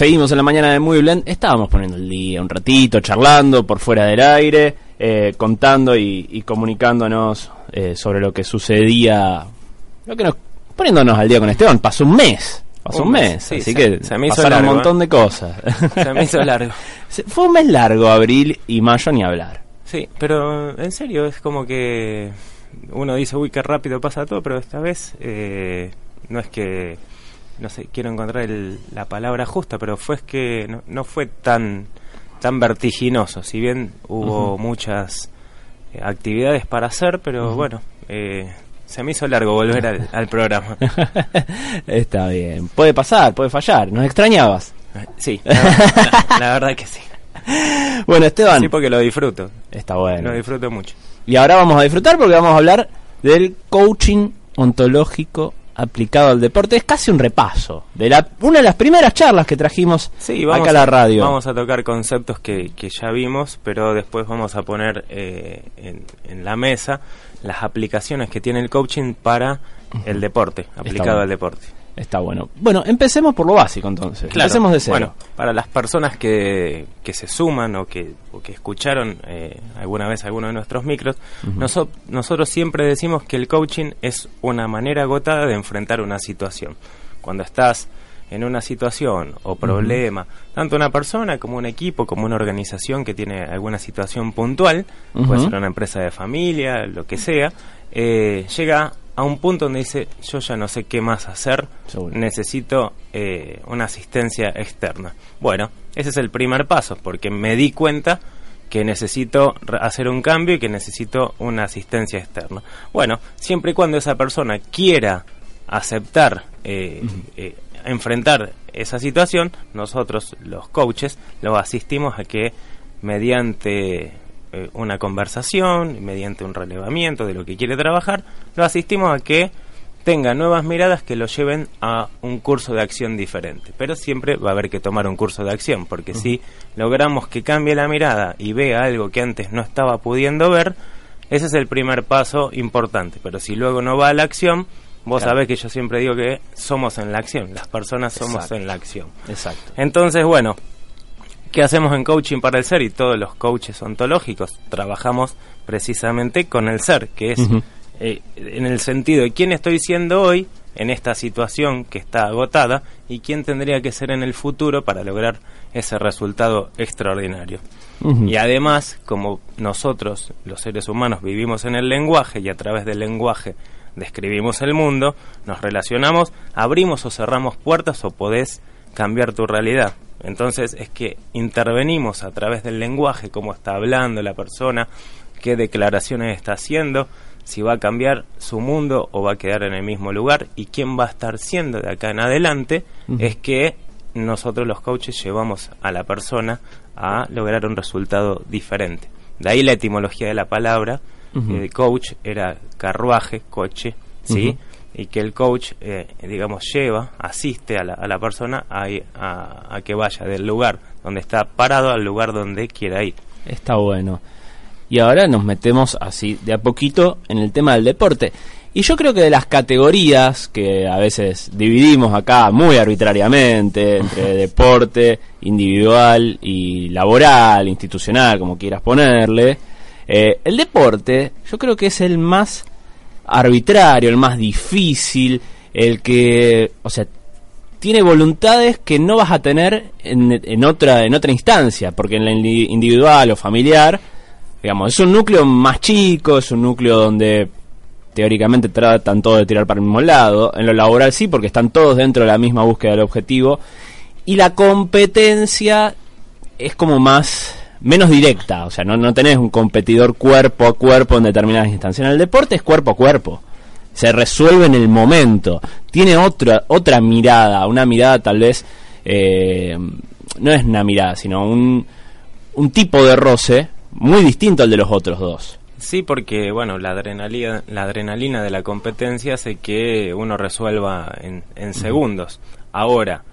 Seguimos en la mañana de Muy Blend. Estábamos poniendo el día un ratito, charlando por fuera del aire, eh, contando y, y comunicándonos eh, sobre lo que sucedía. Lo que nos, poniéndonos al día con Esteban. Pasó un mes. Pasó un, mes, sí, así se- que se me hizo pasaron largo, un montón ¿eh? de cosas. Se me hizo largo. Fue un mes largo, abril y mayo, ni hablar. Sí, pero en serio es como que uno dice, uy, qué rápido pasa todo, pero esta vez eh, no es que, no sé, quiero encontrar el- la palabra justa, pero fue es que no, no fue tan, tan vertiginoso, si bien hubo muchas eh, actividades para hacer, pero bueno, eh, se me hizo largo volver al, al programa. Está bien. Puede pasar, puede fallar. ¿Nos extrañabas? Sí, la, la- la verdad que sí. Bueno, Esteban. Sí, porque lo disfruto, Está bueno. lo disfruto mucho. Y ahora vamos a disfrutar porque vamos a hablar del coaching ontológico aplicado al deporte. Es casi un repaso de la, una de las primeras charlas que trajimos Sí, vamos acá a la radio. Vamos a tocar conceptos que, que ya vimos, pero después vamos a poner eh, en, en la mesa las aplicaciones que tiene el coaching para el deporte, aplicado bueno. al deporte. Está bueno. Bueno, empecemos por lo básico entonces. Empecemos de cero. Bueno, para las personas que, que se suman o que, o que escucharon eh, alguna vez alguno de nuestros micros, noso- nosotros siempre decimos que el coaching es una manera agotada de enfrentar una situación. Cuando estás en una situación o problema, tanto una persona como un equipo, como una organización que tiene alguna situación puntual, puede ser una empresa de familia, lo que sea, eh, llega a un punto donde dice, yo ya no sé qué más hacer, Seguro. necesito eh, una asistencia externa. Bueno, ese es el primer paso, porque me di cuenta que necesito hacer un cambio y que necesito una asistencia externa. Bueno, siempre y cuando esa persona quiera aceptar, eh, eh, enfrentar esa situación, nosotros los coaches lo asistimos a que mediante eh, una conversación, mediante un relevamiento de lo que quiere trabajar, lo asistimos a que tenga nuevas miradas que lo lleven a un curso de acción diferente. Pero siempre va a haber que tomar un curso de acción, porque si logramos que cambie la mirada y vea algo que antes no estaba pudiendo ver, ese es el primer paso importante. Pero si luego no va a la acción, vos Claro. sabés que yo siempre digo que somos en la acción, las personas somos Exacto. en la acción. Exacto. Entonces, bueno, ¿qué hacemos en coaching para el ser? Y todos los coaches ontológicos trabajamos precisamente con el ser, que es eh, en el sentido de quién estoy siendo hoy en esta situación que está agotada y quién tendría que ser en el futuro para lograr ese resultado extraordinario. Y además, como nosotros, los seres humanos, vivimos en el lenguaje y a través del lenguaje describimos el mundo, nos relacionamos, abrimos o cerramos puertas o podés cambiar tu realidad. Entonces es que intervenimos a través del lenguaje, cómo está hablando la persona, qué declaraciones está haciendo, si va a cambiar su mundo o va a quedar en el mismo lugar y quién va a estar siendo de acá en adelante, es que nosotros los coaches llevamos a la persona a lograr un resultado diferente. De ahí la etimología de la palabra, eh, coach era carruaje, coche, ¿sí? Y que el coach, eh, digamos, lleva, asiste a la, a la persona a, a, a que vaya del lugar donde está parado al lugar donde quiera ir. Está bueno. Y ahora nos metemos así de a poquito en el tema del deporte. Y yo creo que de las categorías que a veces dividimos acá muy arbitrariamente entre deporte individual y laboral, institucional, como quieras ponerle, eh, el deporte yo creo que es el más arbitrario, el más difícil, el que, o sea, tiene voluntades que no vas a tener en, en otra en otra instancia, porque en la indi- individual o familiar, digamos, es un núcleo más chico, es un núcleo donde teóricamente tratan todos de tirar para el mismo lado, en lo laboral sí, porque están todos dentro de la misma búsqueda del objetivo, y la competencia es como más menos directa, o sea, no, no tenés un competidor cuerpo a cuerpo en determinadas instancias. En el deporte es cuerpo a cuerpo, se resuelve en el momento, tiene otra, otra mirada, una mirada tal vez, eh, no es una mirada, sino un, un tipo de roce muy distinto al de los otros dos. Sí, porque bueno, la adrenalina, la adrenalina de la competencia hace que uno resuelva en, en segundos. Ahora,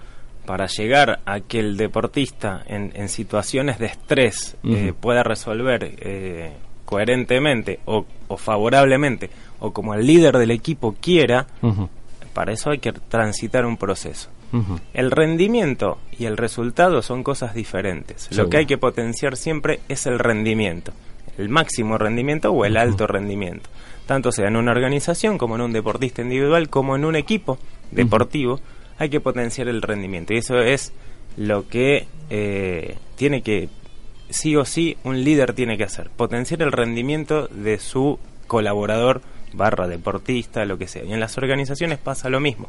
para llegar a que el deportista en, en situaciones de estrés eh, pueda resolver eh, coherentemente o, o, favorablemente o como el líder del equipo quiera, para eso hay que transitar un proceso. El rendimiento y el resultado son cosas diferentes. Lo que hay que potenciar siempre es el rendimiento el máximo rendimiento o el alto rendimiento, tanto sea en una organización como en un deportista individual como en un equipo deportivo, hay que potenciar el rendimiento y eso es lo que eh, tiene que sí o sí un líder tiene que hacer, potenciar el rendimiento de su colaborador barra deportista, lo que sea. Y en las organizaciones pasa lo mismo.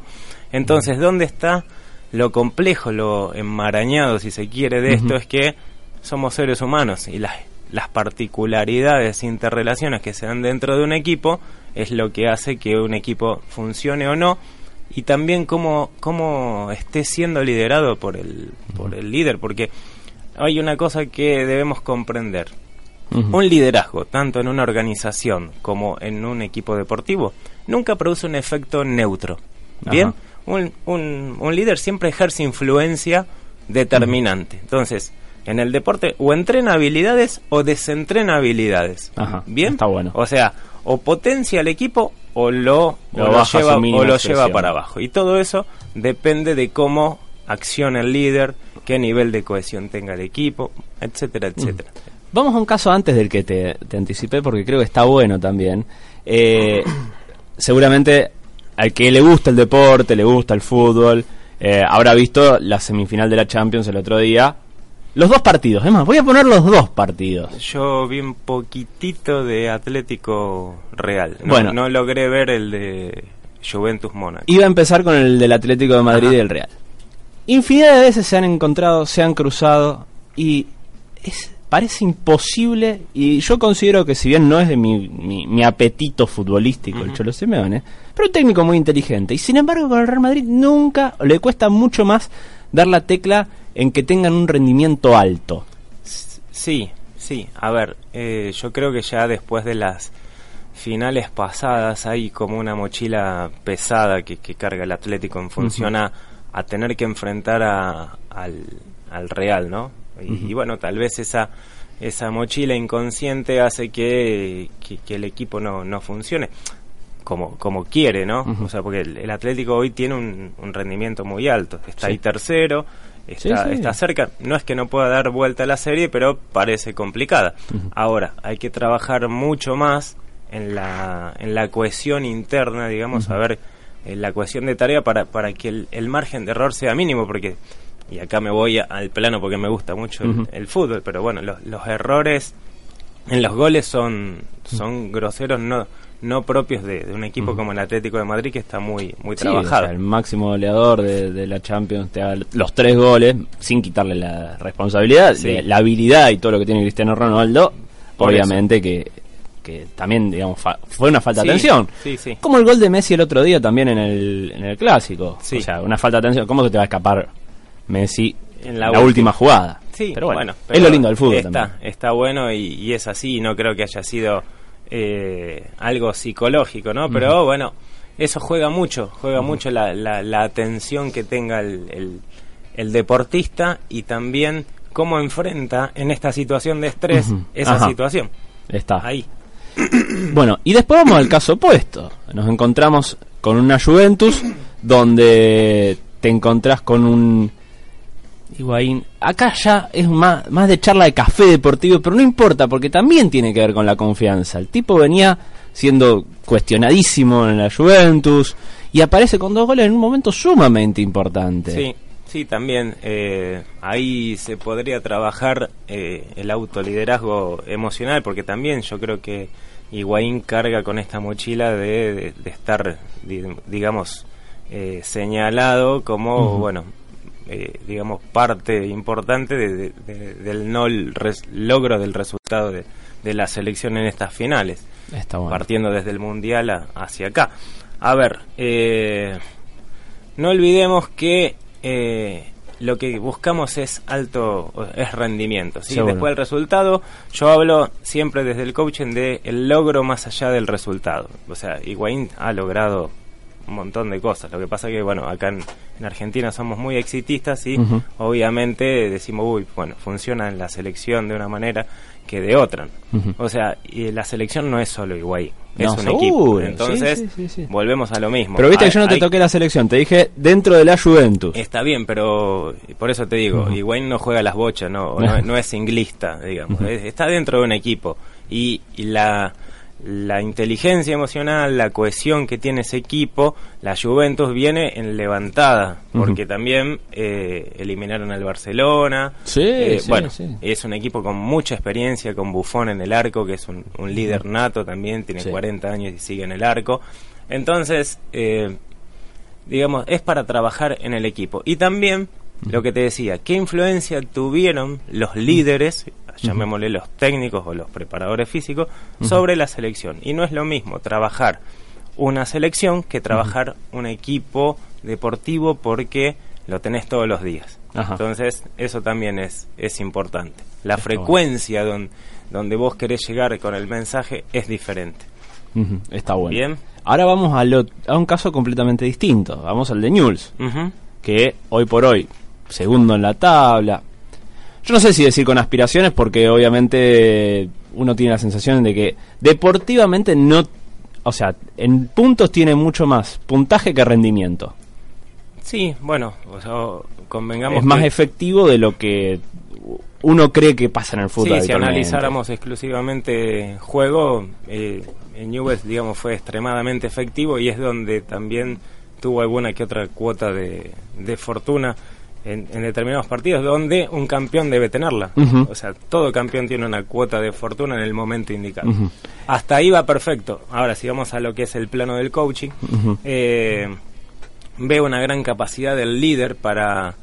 Entonces, ¿dónde está lo complejo, lo enmarañado, si se quiere, de esto? Es que somos seres humanos y las las particularidades, interrelaciones que se dan dentro de un equipo es lo que hace que un equipo funcione o no y también cómo, cómo esté siendo liderado por el, por el líder, porque hay una cosa que debemos comprender. Un liderazgo, tanto en una organización como en un equipo deportivo, nunca produce un efecto neutro. ¿Bien? Un, un, un, líder siempre ejerce influencia determinante. Entonces, en el deporte o entrena habilidades o desentrena habilidades. ¿Bien? Está bueno. O sea, o potencia al equipo o lo, lo, lleva, o lo lleva para abajo. Y todo eso depende de cómo acciona el líder, qué nivel de cohesión tenga el equipo, etcétera, etcétera. Vamos a un caso antes del que te, anticipé porque creo que está bueno también. Eh, seguramente al que le gusta el deporte, le gusta el fútbol, eh, habrá visto la semifinal de la Champions el otro día, los dos partidos, es más, voy a poner los dos partidos. Yo vi un poquitito de Atlético Real. No, bueno, no logré ver el de Juventus Mónaco. Iba a empezar con el del Atlético de Madrid y el Real. Infinidad de veces se han encontrado, se han cruzado y es, parece imposible y yo considero que si bien no es de mi, mi, apetito futbolístico el Cholo Simeone, pero un técnico muy inteligente y sin embargo con el Real Madrid nunca le cuesta mucho más dar la tecla en que tengan un rendimiento alto. Sí, sí. A ver, eh, yo creo que ya después de las finales pasadas hay como una mochila pesada que, carga el Atlético en función a, tener que enfrentar a, al, Real, ¿no? Y, bueno, tal vez esa esa mochila inconsciente hace que, que, el equipo no, no funcione como, como quiere, ¿no? O sea, porque el, Atlético hoy tiene un, un rendimiento muy alto. Está ahí tercero, está, está cerca. No es que no pueda dar vuelta a la serie, pero parece complicada. Ahora, hay que trabajar mucho más en la, en la cohesión interna, digamos, a ver, en la cohesión de tarea para, para que el, el, margen de error sea mínimo, porque, y acá me voy al plano porque me gusta mucho el, fútbol, pero bueno, los, los errores en los goles son, son groseros, no no propios de, un equipo como el Atlético de Madrid que está muy muy trabajado. el máximo goleador de, la Champions te da los tres goles sin quitarle la responsabilidad, la habilidad y todo lo que tiene Cristiano Ronaldo, obviamente que, que también digamos fue una falta de atención. Como el gol de Messi el otro día también en el, en el clásico. O sea, una falta de atención. ¿Cómo se te va a escapar Messi en la, última. jugada? Sí, pero bueno, es lo lindo del fútbol. Está, está bueno y, y es así. No creo que haya sido eh, algo psicológico, ¿no? Pero bueno, eso juega mucho, juega mucho la, la, atención que tenga el, el, deportista y también cómo enfrenta en esta situación de estrés esa situación. Está. Ahí. Bueno, y después vamos al caso opuesto. Nos encontramos con una Juventus donde te encontrás con un Higuaín. Acá ya es más, más de charla de café deportivo, pero no importa, porque también tiene que ver con la confianza. El tipo venía siendo cuestionadísimo en la Juventus y aparece con dos goles en un momento sumamente importante. Sí, sí, también eh, ahí se podría trabajar eh, el autoliderazgo emocional, porque también yo creo que Higuaín carga con esta mochila de, de, estar, digamos, eh, señalado como, bueno, eh, digamos, parte importante de- de- del no res- logro del resultado de, de la selección en estas finales, Está bueno. partiendo desde el Mundial a- hacia acá. A ver, eh, no olvidemos que eh, lo que buscamos es alto, es rendimiento. ¿sí? Seguro. Después del resultado, yo hablo siempre desde el coaching de el logro más allá del resultado. O sea, Higuaín ha logrado un montón de cosas. Lo que pasa que, bueno, acá en, en Argentina somos muy exitistas y obviamente decimos, uy, bueno, funciona en la selección de una manera que de otra. O sea, y la selección no es solo Higuaín, es un seguro. equipo. Entonces, Sí, sí, sí, sí. volvemos a lo mismo. Pero viste Hay- que yo no te hay- toqué la selección, te dije dentro de la Juventus. Está bien, pero por eso te digo. Higuaín no juega las bochas, no, no, no es singlista, digamos, es- está dentro de un equipo y, y la, la inteligencia emocional, la cohesión que tiene ese equipo, la Juventus viene en levantada, porque también eh, eliminaron al Barcelona, Sí, Eh, sí, bueno, sí. es un equipo con mucha experiencia, con Buffon en el arco, que es un, un líder nato también, tiene Sí. 40 años y sigue en el arco, entonces... Eh, digamos, es para trabajar en el equipo. Y también, lo que te decía, ¿qué influencia tuvieron los líderes, llamémosle los técnicos o los preparadores físicos, sobre la selección? Y no es lo mismo trabajar una selección que trabajar un equipo deportivo porque lo tenés todos los días. Ajá. Entonces, eso también es, es importante. La Está bueno. frecuencia don- donde vos querés llegar con el mensaje es diferente. Está bueno. Bien. Ahora vamos a, lo- a un caso completamente distinto. Vamos al de Newell's, Ujú. que hoy por hoy, segundo en la tabla. Yo no sé si decir con aspiraciones, porque obviamente uno tiene la sensación de que deportivamente no. O sea, en puntos tiene mucho más puntaje que rendimiento. Sí, bueno, o sea, convengamos es más efectivo de lo que uno cree que pasa en el fútbol. Sí, si analizáramos exclusivamente juego, eh, en Newell's, digamos, fue extremadamente efectivo y es donde también tuvo alguna que otra cuota de, de fortuna en, en determinados partidos, donde un campeón debe tenerla. O sea, todo campeón tiene una cuota de fortuna en el momento indicado. Hasta ahí va perfecto. Ahora, si vamos a lo que es el plano del coaching, eh, veo una gran capacidad del líder para,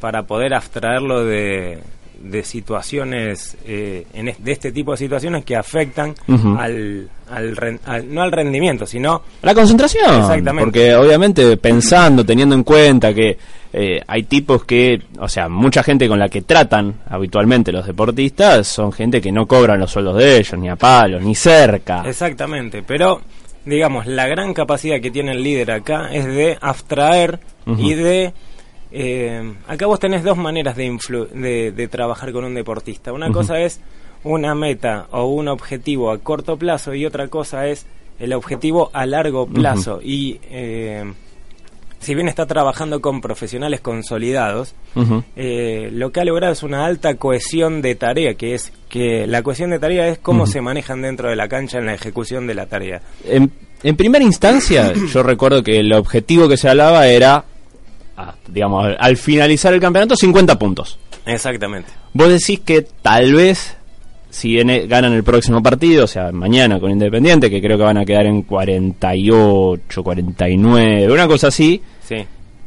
para poder abstraerlo de, de situaciones, eh, en es- de este tipo de situaciones que afectan al, al, ren- al- no al rendimiento, sino La concentración. Exactamente. Porque obviamente pensando, teniendo en cuenta que eh, hay tipos que, o sea, mucha gente con la que tratan habitualmente los deportistas son gente que no cobran los sueldos de ellos, ni a palos, ni cerca. Exactamente, pero digamos, la gran capacidad que tiene el líder acá es de abstraer y de... eh, acá vos tenés dos maneras de, influ- de, de trabajar con un deportista. Una cosa es una meta o un objetivo a corto plazo y otra cosa es el objetivo a largo plazo. Y eh, si bien está trabajando con profesionales consolidados, eh, lo que ha logrado es una alta cohesión de tarea, que es que la cohesión de tarea es cómo se manejan dentro de la cancha en la ejecución de la tarea. En, en primera instancia, yo recuerdo que el objetivo que se hablaba era, ah, digamos, al, al finalizar el campeonato, 50 puntos. Exactamente. Vos decís que tal vez, si viene- ganan el próximo partido, o sea, mañana con Independiente, que creo que van a quedar en 48, 49, una cosa así, Sí.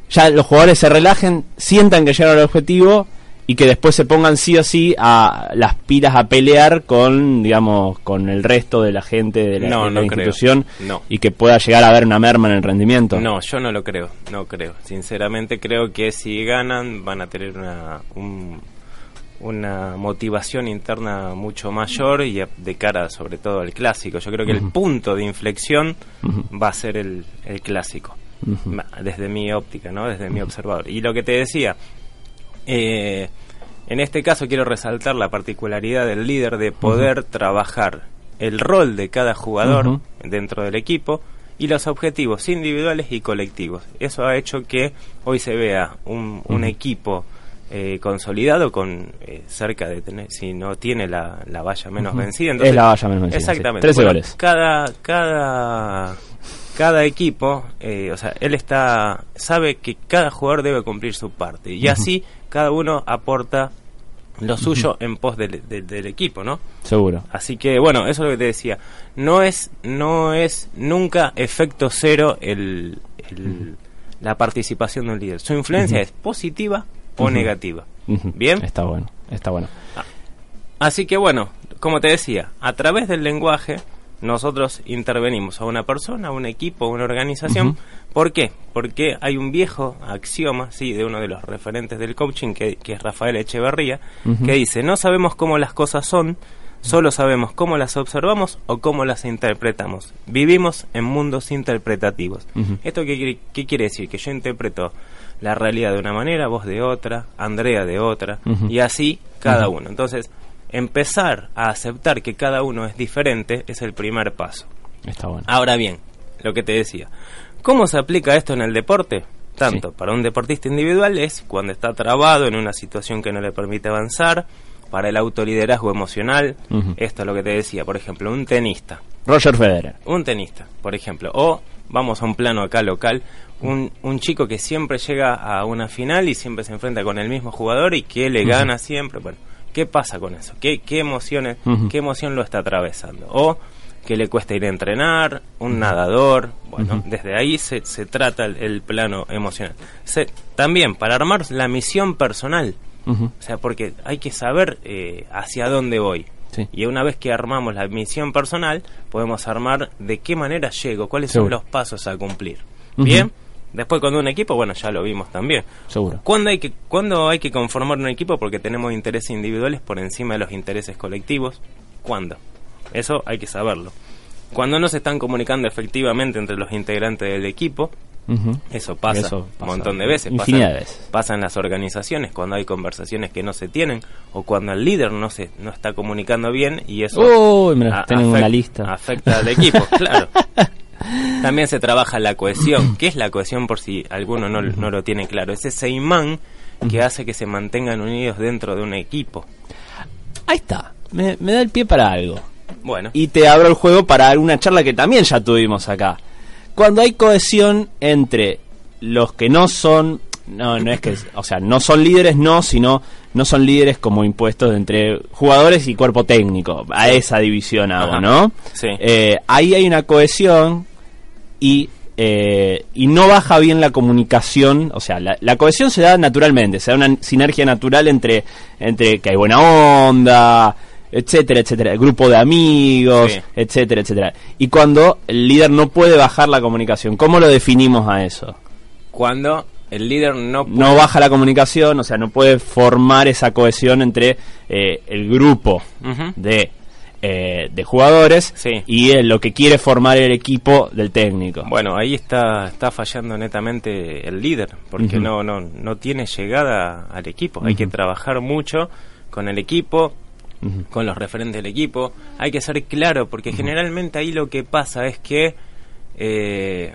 ya los jugadores se relajen, sientan que llegaron al objetivo y que después se pongan sí o sí a las pilas a pelear con, digamos, con el resto de la gente de la, No, de la no creo. institución No. y que pueda llegar a haber una merma en el rendimiento. No, yo no lo creo, no creo. Sinceramente creo que si ganan van a tener una, un- una motivación interna mucho mayor y a- de cara sobre todo al clásico. Yo creo que el punto de inflexión va a ser el, el clásico, Ma- desde mi óptica, ¿no? desde mi observador. Y lo que te decía, eh, en este caso quiero resaltar la particularidad del líder de poder trabajar el rol de cada jugador dentro del equipo y los objetivos individuales y colectivos. Eso ha hecho que hoy se vea un, equipo eh, consolidado con eh, cerca de tener, si no tiene la, la valla menos Ujú. vencida. Es la valla menos vencida, sí. Exactamente. 13 Bueno, goles. Cada, cada, cada equipo, eh, o sea, él está, sabe que cada jugador debe cumplir su parte y así cada uno aporta lo suyo en pos del, del- del equipo, ¿no? Seguro. Así que bueno, eso es lo que te decía. No es, no es nunca efecto cero el, el- la participación de un líder. Su influencia es positiva o negativa. Bien. Está bueno, está bueno. Así que bueno, como te decía, a través del lenguaje nosotros intervenimos a una persona, a un equipo, a una organización. Ujú. ¿Por qué? Porque hay un viejo axioma, sí, de uno de los referentes del coaching, que, que es Rafael Echeverría, que dice, no sabemos cómo las cosas son, solo sabemos cómo las observamos o cómo las interpretamos. Vivimos en mundos interpretativos. ¿Esto qué, quiere- qué quiere decir? Que yo interpreto la realidad de una manera, vos de otra, Andrea de otra, y así cada uno. Entonces, empezar a aceptar que cada uno es diferente es el primer paso. Está bueno. Ahora bien, lo que te decía, ¿cómo se aplica esto en el deporte? Tanto Sí. para un deportista individual es cuando está trabado en una situación que no le permite avanzar, para el autoliderazgo emocional, esto es lo que te decía, por ejemplo, un tenista, Roger Federer. un tenista, por ejemplo, o vamos a un plano acá local, un, un chico que siempre llega a una final y siempre se enfrenta con el mismo jugador y que le gana siempre, bueno, ¿qué pasa con eso? ¿Qué, qué emociones, qué emoción lo está atravesando? O que le cuesta ir a entrenar, un nadador, bueno, desde ahí se, se trata el, el plano emocional. Se- también para armar la misión personal, o sea, porque hay que saber eh, hacia dónde voy. Sí. Y una vez que armamos la misión personal, podemos armar de qué manera llego, cuáles son los pasos a cumplir. Bien, después con un equipo, bueno, ya lo vimos también. Seguro. ¿Cuándo hay, que, ¿Cuándo hay que conformar un equipo porque tenemos intereses individuales por encima de los intereses colectivos? ¿Cuándo? Eso hay que saberlo. Cuando no se están comunicando efectivamente entre los integrantes del equipo, eso pasa, Eso un montón de veces. infinidad pasa, de veces. pasa en las organizaciones cuando hay conversaciones que no se tienen o cuando el líder no se no está comunicando bien y eso Uy, mira, a- una lista. afecta al equipo, claro. También se trabaja la cohesión. ¿Qué es la cohesión por si alguno no, no lo tiene claro? Es ese imán que hace que se mantengan unidos dentro de un equipo. Ahí está. Me, me da el pie para algo. Bueno, Y te abro el juego para una charla que también ya tuvimos acá. Cuando hay cohesión entre los que no son, no, no es que, o sea, no son líderes, no, sino no son líderes como impuestos entre jugadores y cuerpo técnico. A esa división hago. ¿no? Sí. Eh, ahí hay una cohesión y eh, y no baja bien la comunicación, o sea, la, la cohesión se da naturalmente, se da una sinergia natural entre, entre que hay buena onda, etcétera, etcétera, el grupo de amigos, Sí. etcétera, etcétera. Y cuando el líder no puede bajar la comunicación, ¿cómo lo definimos a eso? cuando el líder no puede- No baja la comunicación, o sea, no puede formar esa cohesión entre eh, el grupo de, eh, de jugadores Sí. y lo que quiere formar el equipo del técnico. Bueno, ahí está, está fallando netamente el líder, porque no, no, no tiene llegada al equipo. Hay que trabajar mucho con el equipo, con los referentes del equipo. Hay que ser claro, porque generalmente ahí lo que pasa es que eh,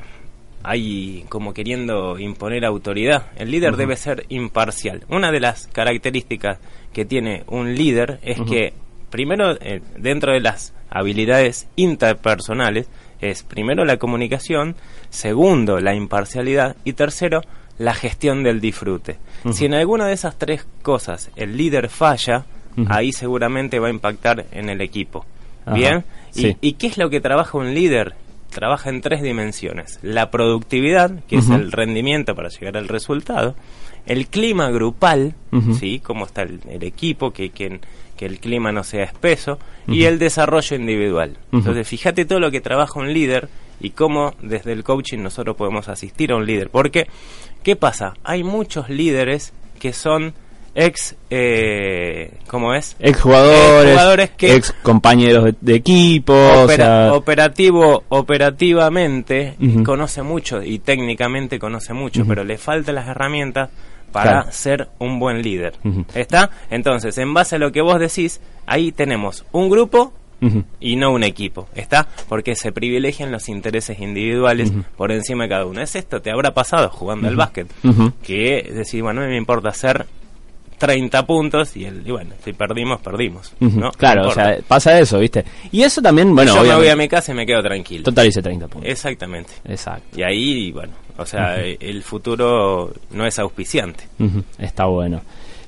hay como queriendo imponer autoridad. El líder debe ser imparcial. Una de las características que tiene un líder es que, primero, eh, dentro de las habilidades interpersonales, es primero la comunicación, segundo la imparcialidad y tercero la gestión del disfrute. Si en alguna de esas tres cosas el líder falla, ahí seguramente va a impactar en el equipo. Ajá, ¿Bien? ¿Y, sí. ¿Y qué es lo que trabaja un líder? Trabaja en tres dimensiones. La productividad, que es el rendimiento para llegar al resultado. El clima grupal. ¿sí? Cómo está el, el equipo, que, que, que el clima no sea espeso. Y el desarrollo individual. Entonces, fíjate todo lo que trabaja un líder y cómo desde el coaching nosotros podemos asistir a un líder. Porque, ¿qué pasa? Hay muchos líderes que son ex... Eh, ¿Cómo es? Exjugadores que- ex compañeros de, de equipo, o Opera- sea, operativo operativamente conoce mucho y técnicamente conoce mucho, pero le faltan las herramientas para Claro. ser un buen líder. ¿Está? Entonces, en base a lo que vos decís, ahí tenemos un grupo y no un equipo. ¿Está? Porque se privilegian los intereses individuales por encima de cada uno. Es esto, te habrá pasado jugando al básquet. Que decir, bueno, no me importa hacer 30 puntos y, el, y bueno, si perdimos, perdimos. Claro, No o sea, pasa eso, ¿viste? Y eso también, bueno, Yo me voy a mi casa y me quedo tranquilo. totalice 30 puntos. Exactamente. Exacto. Y ahí, bueno, o sea, eh, el futuro no es auspiciante. Está bueno.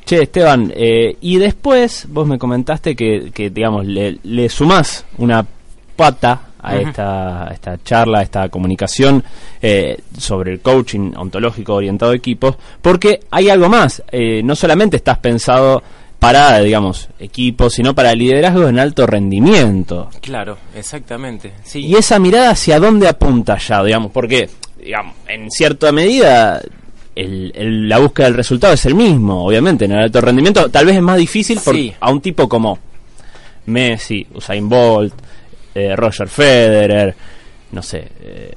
Che, Esteban, eh, y después vos me comentaste que, que digamos, le, le sumás una pata a, esta, a esta charla, a esta comunicación eh, sobre el coaching ontológico orientado a equipos, porque hay algo más. Eh, no solamente estás pensado para, digamos, equipos, sino para liderazgo en alto rendimiento. Claro, exactamente. Sí. Y esa mirada hacia dónde apunta ya, digamos, porque, digamos, en cierta medida el, el- la búsqueda del resultado es el mismo, obviamente, en el alto rendimiento. Tal vez es más difícil por- Sí. a un tipo como Messi, Usain Bolt, eh, Roger Federer, no sé, eh,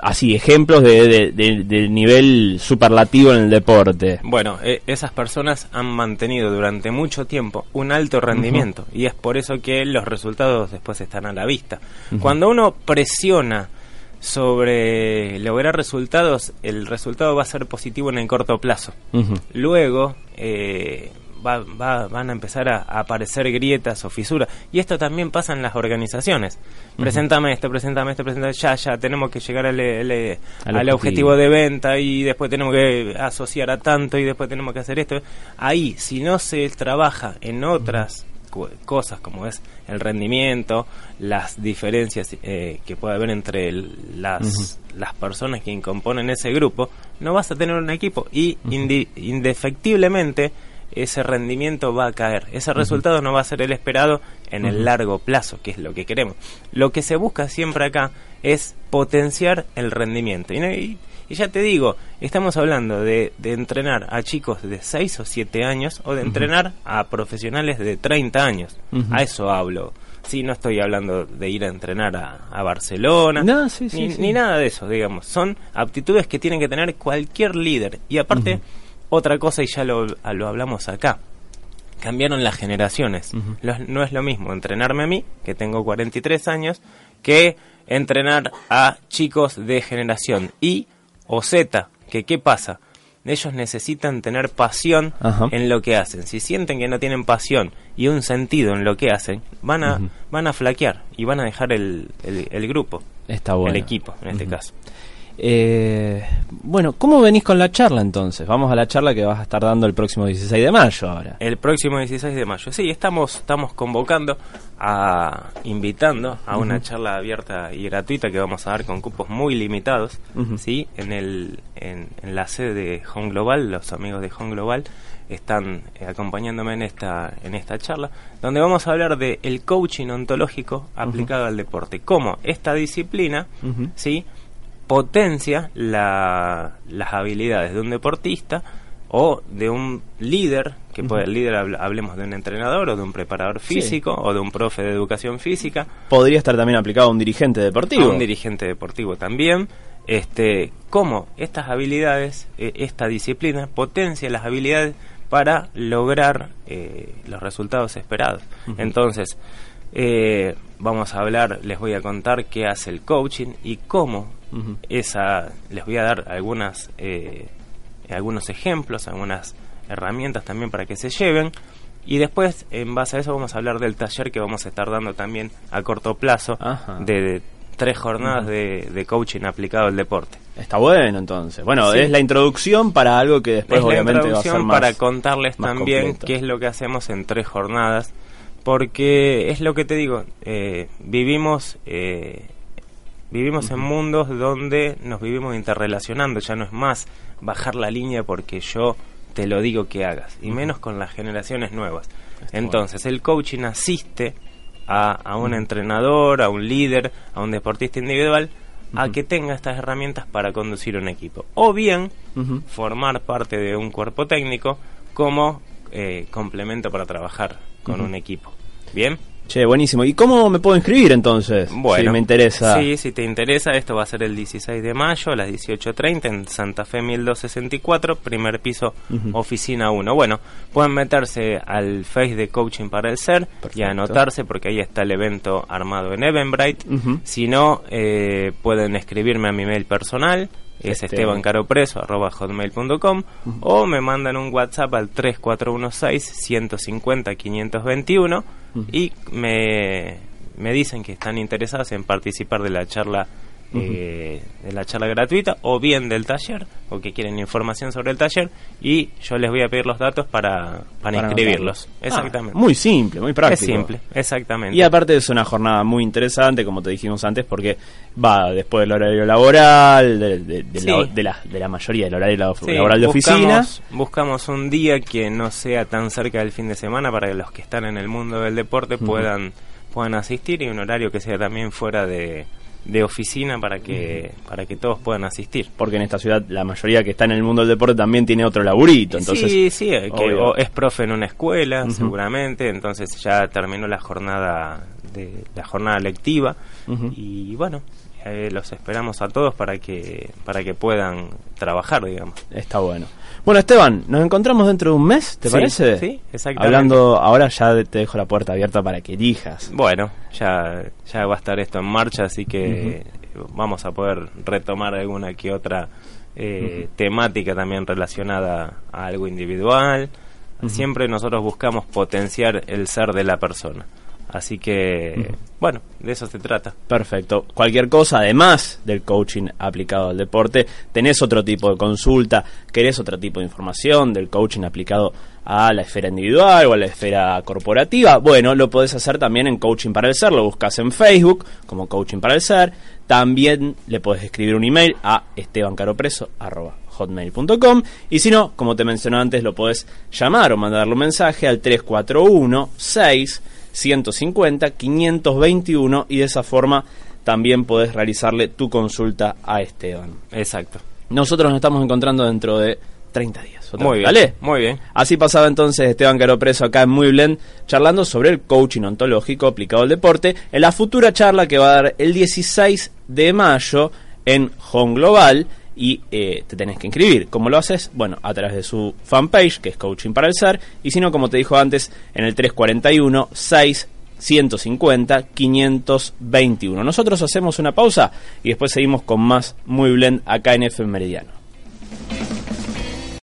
así, ejemplos de, de- de- del nivel superlativo en el deporte. Bueno, eh, esas personas han mantenido durante mucho tiempo un alto rendimiento y es por eso que los resultados después están a la vista. Cuando uno presiona sobre lograr resultados, el resultado va a ser positivo en el corto plazo. Luego eh, va- va- van a empezar a, a aparecer grietas o fisuras. Y esto también pasa en las organizaciones. Preséntame esto, preséntame esto, preséntame ya, ya, tenemos que llegar al, al- Al al objetivo de venta y después tenemos que asociar a tanto y después tenemos que hacer esto. Ahí, si no se trabaja en otras cosas como es el rendimiento, las diferencias eh, que puede haber entre el- las, las personas que componen ese grupo, no vas a tener un equipo y indefectiblemente ese rendimiento va a caer. Ese resultado no va a ser el esperado en el largo plazo, que es lo que queremos. Lo que se busca siempre acá es potenciar el rendimiento. Y, y- y ya te digo, estamos hablando de, de entrenar a chicos de 6 o 7 años o de entrenar a profesionales de 30 años. A eso hablo. Sí, no estoy hablando de ir a entrenar a, a Barcelona, No, sí, sí, ni, sí. ni nada de eso, digamos. Son aptitudes que tienen que tener cualquier líder. Y aparte, otra cosa, y ya lo, lo hablamos acá, cambiaron las generaciones. No es lo mismo entrenarme a mí, que tengo 43 años, que entrenar a chicos de generación Y o Z, que qué pasa? Ellos necesitan tener pasión Ajá. en lo que hacen. Si sienten que no tienen pasión y un sentido en lo que hacen, van a, van a flaquear y van a dejar el, el- el grupo, Está bueno. el equipo en este caso. Eh, bueno, ¿cómo venís con la charla entonces? Vamos a la charla que vas a estar dando el próximo 16 de mayo ahora. El próximo 16 de mayo. Sí, estamos, estamos convocando, a, invitando a una charla abierta y gratuita que vamos a dar con cupos muy limitados. ¿sí? En, el, en, en la sede de Home Global, los amigos de Home Global están eh, acompañándome en esta, en esta charla, donde vamos a hablar de el coaching ontológico aplicado al deporte. Cómo esta disciplina. ¿sí? Potencia la- las habilidades de un deportista o de un líder, que puede el líder habl- hablemos de un entrenador o de un preparador Sí. físico o de un profe de educación física, Podría estar también aplicado a un dirigente deportivo. a un dirigente deportivo también. Este, cómo estas habilidades, eh, esta disciplina potencia las habilidades para lograr eh, los resultados esperados. Entonces, eh, vamos a hablar, les voy a contar qué hace el coaching y cómo Esa les voy a dar algunas eh, algunos ejemplos algunas herramientas también para que se lleven y después en base a eso vamos a hablar del taller que vamos a estar dando también a corto plazo Ajá. de, de tres jornadas de, de coaching aplicado al deporte Está bueno entonces. Bueno, Sí. es la introducción para algo que después es obviamente va a ser introducción más para contarles más también completo. qué es lo que hacemos en tres jornadas porque es lo que te digo eh, vivimos eh, vivimos en mundos donde nos vivimos interrelacionando ya no es más bajar la línea porque yo te lo digo que hagas y menos con las generaciones nuevas. Entonces el coaching asiste a, a un entrenador a un líder a un deportista individual a que tenga estas herramientas para conducir un equipo. O bien formar parte de un cuerpo técnico como eh, complemento para trabajar con un equipo. ¿Bien? Che, buenísimo. ¿Y cómo me puedo inscribir entonces? Bueno, si me interesa. Sí, si te interesa, esto va a ser el 16 de mayo a las 18.30 en Santa Fe 1264, primer piso, oficina 1. Bueno, pueden meterse al Face de Coaching para el Ser y anotarse porque ahí está el evento armado en Eventbrite. Si no, eh, pueden escribirme a mi mail personal, es Este- estebancaropreso.hotmail.com o me mandan un WhatsApp al 3416-150-521 Ujú. y me, me dicen que están interesados en participar de la charla eh, de la charla gratuita o bien del taller o que quieren información sobre el taller y yo les voy a pedir los datos para, para, inscribirlos. Ah, exactamente. muy simple, muy práctico. Es simple, exactamente. Y aparte es una jornada muy interesante, como te dijimos antes, porque va después del horario laboral, de, de- de Sí. la, de, la, de la mayoría del horario Sí, laboral de oficina. buscamos- Buscamos un día que no sea tan cerca del fin de semana para que los que están en el mundo del deporte puedan, puedan asistir y un horario que sea también fuera de, de oficina para que, para que todos puedan asistir. Porque en esta ciudad la mayoría que está en el mundo del deporte también tiene otro laburito. Entonces, sí, sí, eh, que o es profe en una escuela, seguramente, entonces ya terminó la jornada de la jornada lectiva y bueno, eh, los esperamos a todos para que para que puedan trabajar, digamos. Está bueno. Bueno, Esteban, nos encontramos dentro de un mes, ¿te Sí, parece? sí, exactamente. Hablando, ahora ya te dejo la puerta abierta para que elijas. Bueno, ya, ya va a estar esto en marcha, así que vamos a poder retomar alguna que otra eh, temática también relacionada a algo individual. Siempre nosotros buscamos potenciar el ser de la persona. Así que, bueno, de eso se trata. Perfecto. Cualquier cosa, además del coaching aplicado al deporte, tenés otro tipo de consulta, querés otro tipo de información del coaching aplicado a la esfera individual o a la esfera corporativa, bueno, lo podés hacer también en Coaching para el Ser, lo buscas en Facebook como Coaching para el Ser, también le podés escribir un email a estebancaropreso.hotmail.com y si no, como te mencioné antes, lo podés llamar o mandarle un mensaje al 341 6 150 521 y de esa forma también podés realizarle tu consulta a Esteban. Exacto. Nosotros nos estamos encontrando dentro de 30 días. ¿otra Muy vez? bien. ¿Vale? Muy bien. Así pasaba entonces Esteban Caro Preso acá en Muy Blend, charlando sobre el coaching ontológico aplicado al deporte, en la futura charla que va a dar el 16 de mayo en Home Global y eh, te tenés que inscribir. ¿Cómo lo haces? Bueno, a través de su fanpage, que es Coaching para el Ser, y si no, como te dijo antes, en el 341 6 150 521. Nosotros hacemos una pausa y después seguimos con más Muy Blend acá en FM Meridiano.